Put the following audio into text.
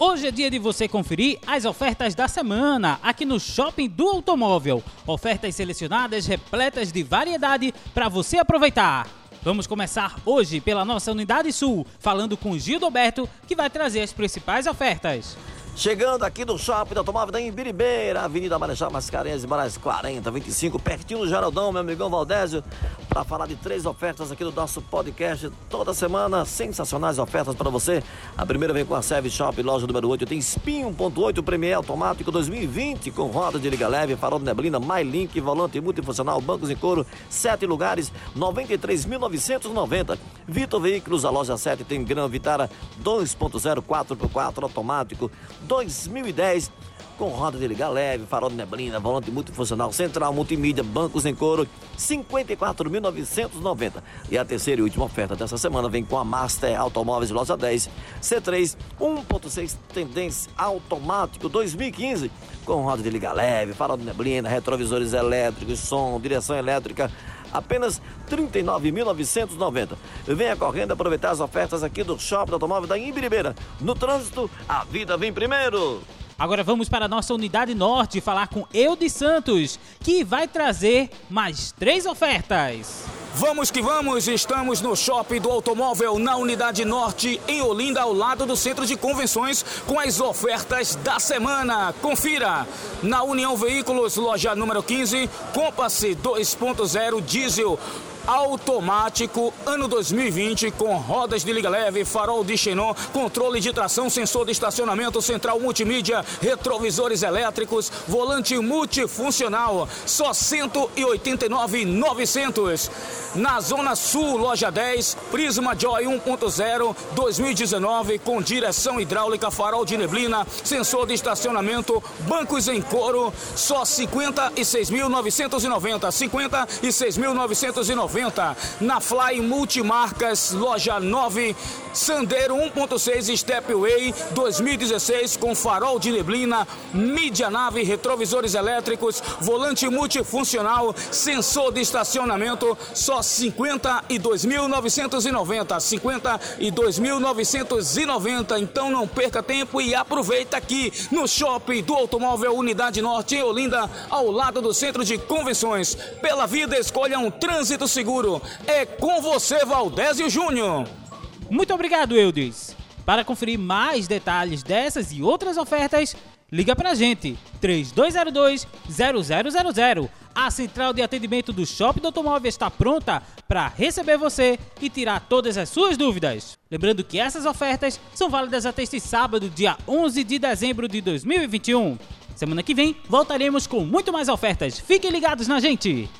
Hoje é dia de você conferir as ofertas da semana aqui no Shopping do Automóvel. Ofertas selecionadas repletas de variedade para você aproveitar. Vamos começar hoje pela nossa Unidade Sul, falando com Gildo Alberto, que vai trazer as principais ofertas. Chegando aqui no Shopping do Automóvel da Imbiribeira, Avenida Marechal Mascarenhas, Moraes 40, 25, pertinho do Geraldão, meu amigão Valdésio, para falar de três ofertas aqui do nosso podcast toda semana. Sensacionais ofertas para você. A primeira vem com a Service Shop, loja número 8, tem Spin 1.8 Premier automático 2020 com roda de liga leve, farol de neblina, MyLink, volante multifuncional, bancos em couro, sete lugares, 93.990. Vitor Veículos, a loja 7 tem Gran Vitara 2.0 4x4 automático 2010 com roda de liga leve, farol de neblina, volante multifuncional, central, multimídia, bancos em couro, 54.990. E a terceira e última oferta dessa semana vem com a Master Automóveis Loja 10, C3 1.6 tendência automático 2015, com roda de liga leve, farol de neblina, retrovisores elétricos, som, direção elétrica, apenas R$ 39.990. Venha correndo aproveitar as ofertas aqui do Shopping Automóvel da Imbiribeira. No trânsito, a vida vem primeiro. Agora vamos para a nossa unidade norte falar com Eudes Santos, que vai trazer mais três ofertas. Vamos que vamos, estamos no Shopping do Automóvel na Unidade Norte, em Olinda, ao lado do Centro de Convenções, com as ofertas da semana. Confira! Na União Veículos, loja número 15, Compass 2.0 diesel automático ano 2020 com rodas de liga leve, farol de xenon, controle de tração, sensor de estacionamento, central multimídia, retrovisores elétricos, volante multifuncional, só 189,900. Na Zona Sul, loja 10, Prisma Joy 1.0 2019 com direção hidráulica, farol de neblina, sensor de estacionamento, bancos em couro, só 56.990, 56.990 na Fly Multimarcas, loja 9, Sandero 1.6 Stepway 2016 com farol de neblina, mídia nave, retrovisores elétricos, volante multifuncional, sensor de estacionamento, só 52.990, 52.990. Então não perca tempo e aproveita aqui no Shopping do Automóvel Unidade Norte em Olinda, ao lado do Centro de Convenções. Pela vida escolha um trânsito seguro. É com você, Valdésio Júnior. Muito obrigado, Eudes. Para conferir mais detalhes dessas e outras ofertas, liga pra gente, 3202-0000. A central de atendimento do Shopping do Automóvel está pronta para receber você e tirar todas as suas dúvidas. Lembrando que essas ofertas são válidas até este sábado, dia 11 de dezembro de 2021. Semana que vem voltaremos com muito mais ofertas. Fiquem ligados na gente!